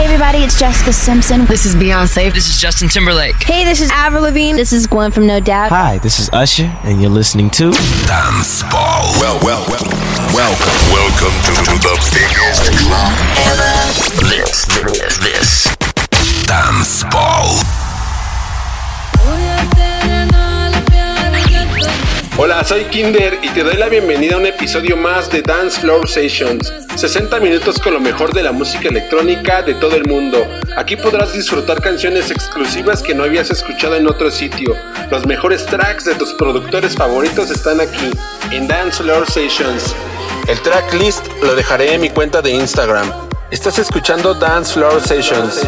Hey everybody, it's Jessica Simpson. This is Beyonce. This is Justin Timberlake. Hey, this is Avril Lavigne. This is Gwen from No Doubt. Hi, this is Usher, and you're listening to Dance Ball. Well, well, well, welcome. Welcome to, to the biggest club ever. This, this, this. Dance Ball. Hola, soy Kinder y te doy la bienvenida a un episodio más de Dance Floor Sessions. 60 minutos con lo mejor de la música electrónica de todo el mundo. Aquí podrás disfrutar canciones exclusivas que no habías escuchado en otro sitio. Los mejores tracks de tus productores favoritos están aquí, en Dance Floor Sessions. El tracklist lo dejaré en mi cuenta de Instagram. Estás escuchando Dance Floor Sessions.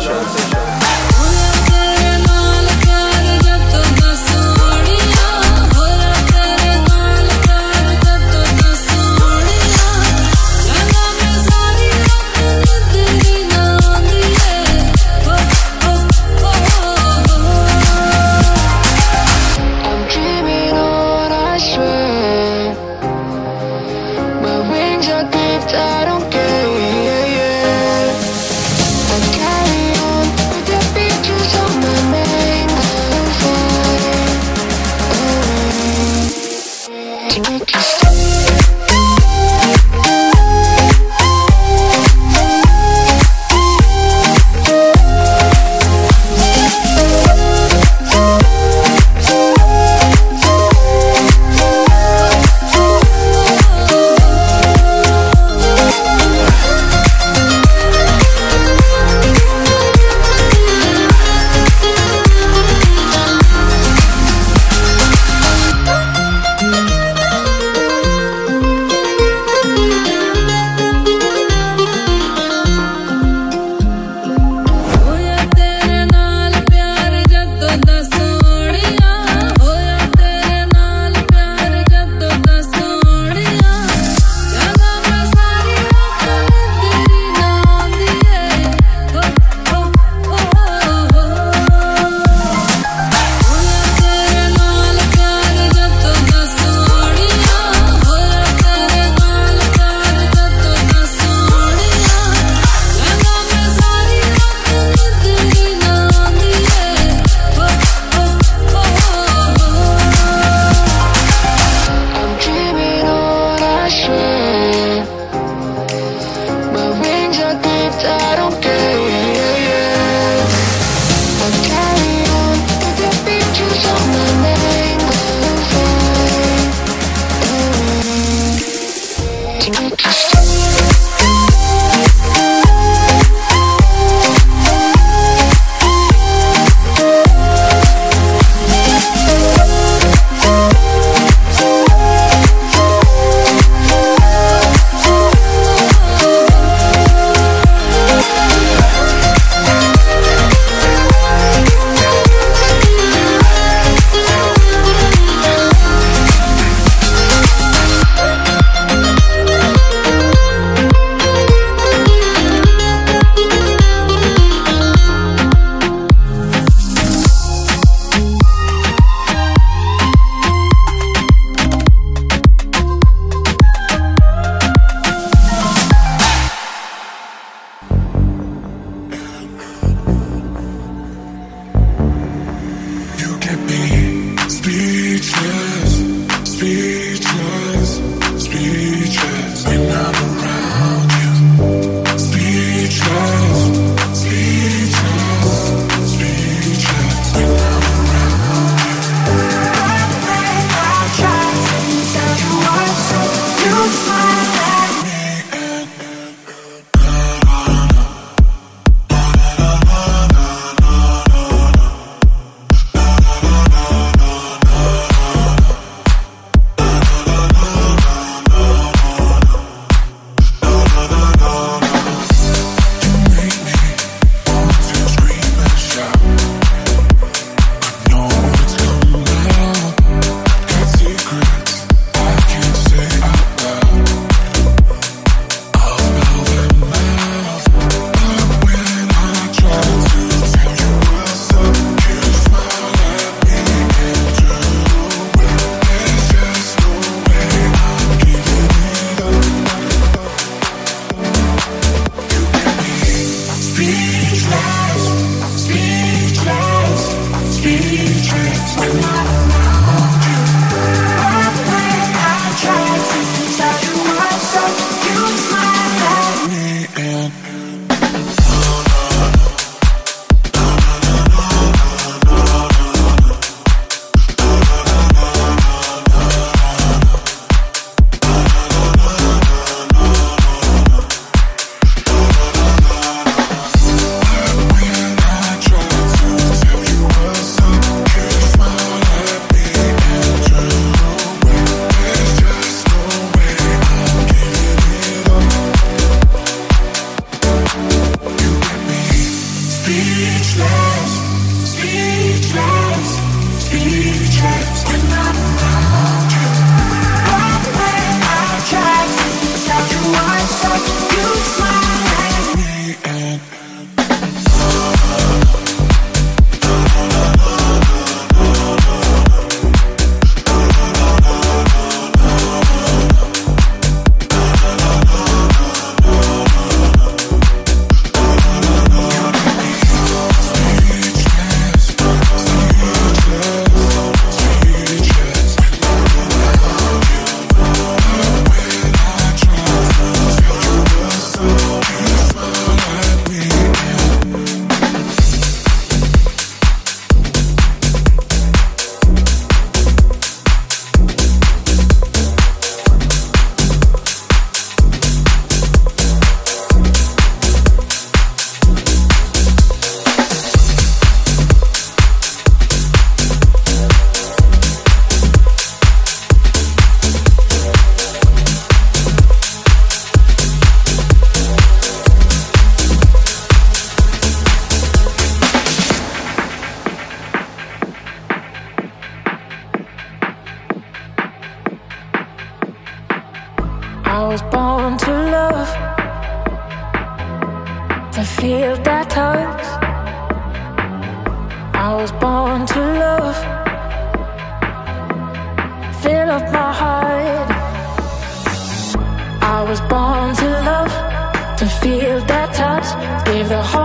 my heart. I was born to love, to feel that touch, Give the heart.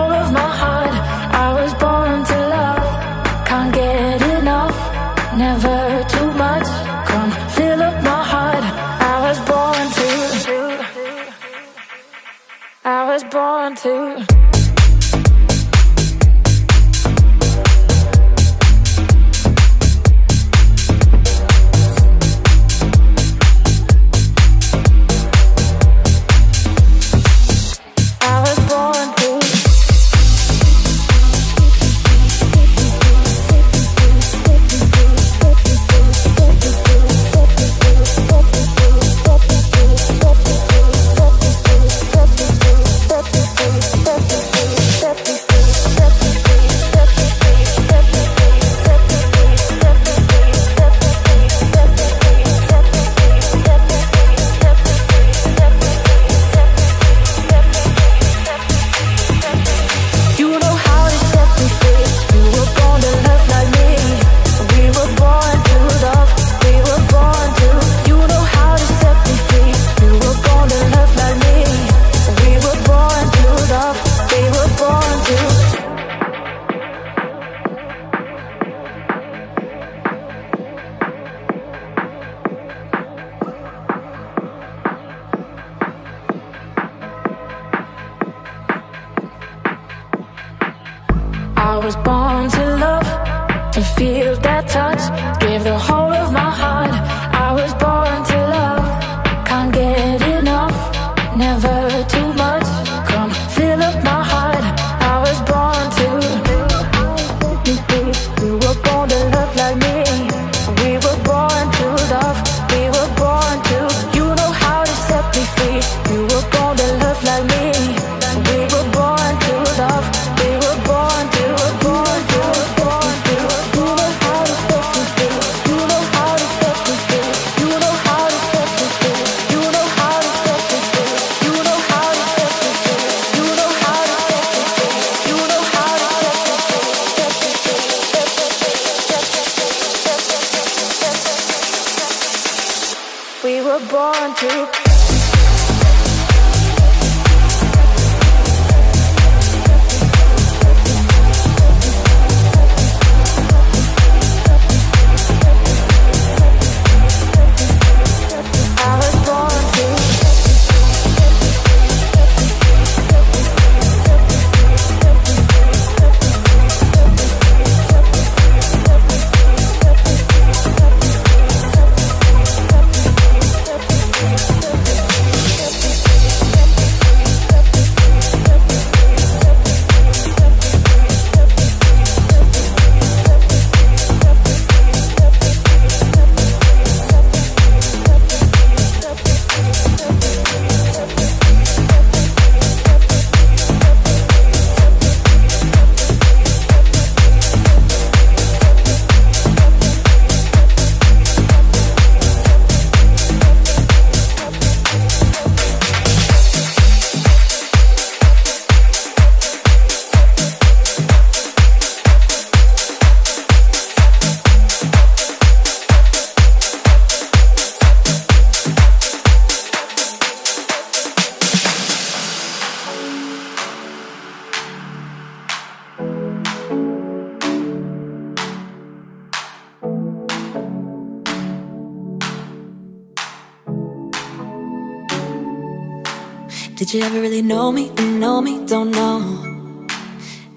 Did you ever really know me? Know me? Don't know.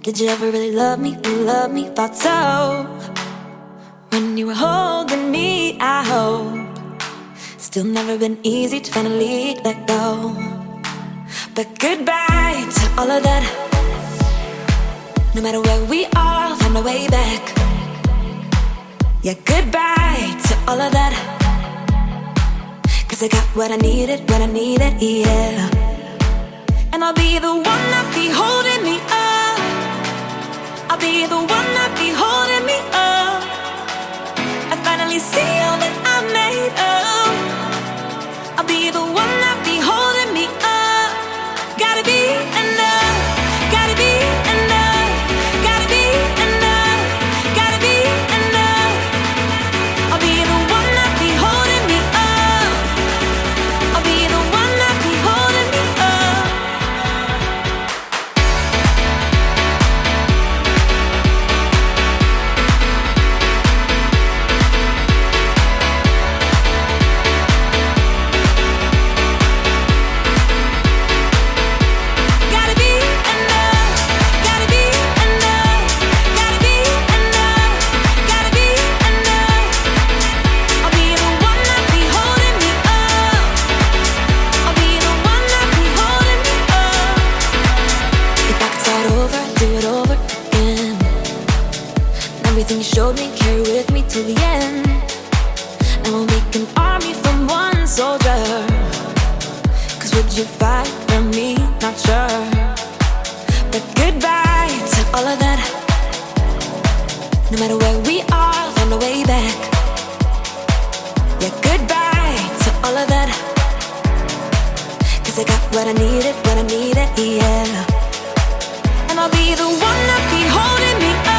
Did you ever really love me? Love me? Thought so. When you were holding me, I hope. Still never been easy to finally let go. But goodbye to all of that. No matter where we are, I'll find a way back. Yeah, goodbye to all of that. Cause I got what I needed, what I needed, yeah. And I'll be the one that be holding me up. I'll be the one that be holding me up. I finally see all that I made of. I'll be the one that be holding me up. Gotta be enough. Everything you showed me, carry with me till the end. And we'll make an army from one soldier. Cause would you fight for me? Not sure. But goodbye to all of that. No matter where we are, find a way back. Yeah, goodbye to all of that. Cause I got what I needed, what I needed, yeah. And I'll be the one that be holding me up.